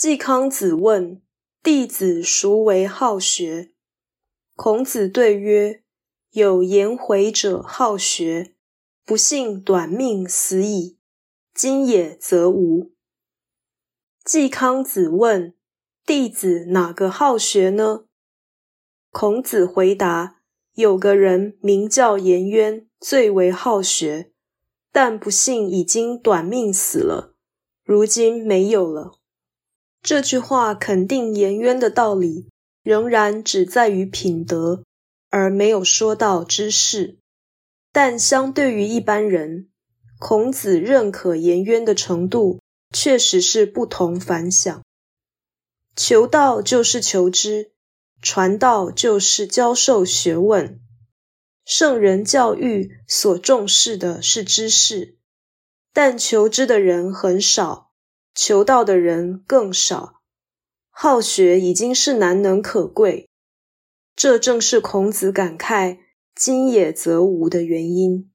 季康子问弟子孰为好学？孔子对曰：有颜回者好学，不幸短命死矣。今也则无。季康子问弟子哪个好学呢？孔子回答：有个人名叫颜渊，最为好学，但不幸已经短命死了，如今没有了。这句话肯定颜渊的道理，仍然只在于品德，而没有说到知识。但相对于一般人，孔子认可颜渊的程度，确实是不同凡响。求道就是求知，传道就是教授学问。圣人教育所重视的是知识，但求知的人很少。求道的人更少，好学已经是难能可贵，这正是孔子感慨“今也则无”的原因。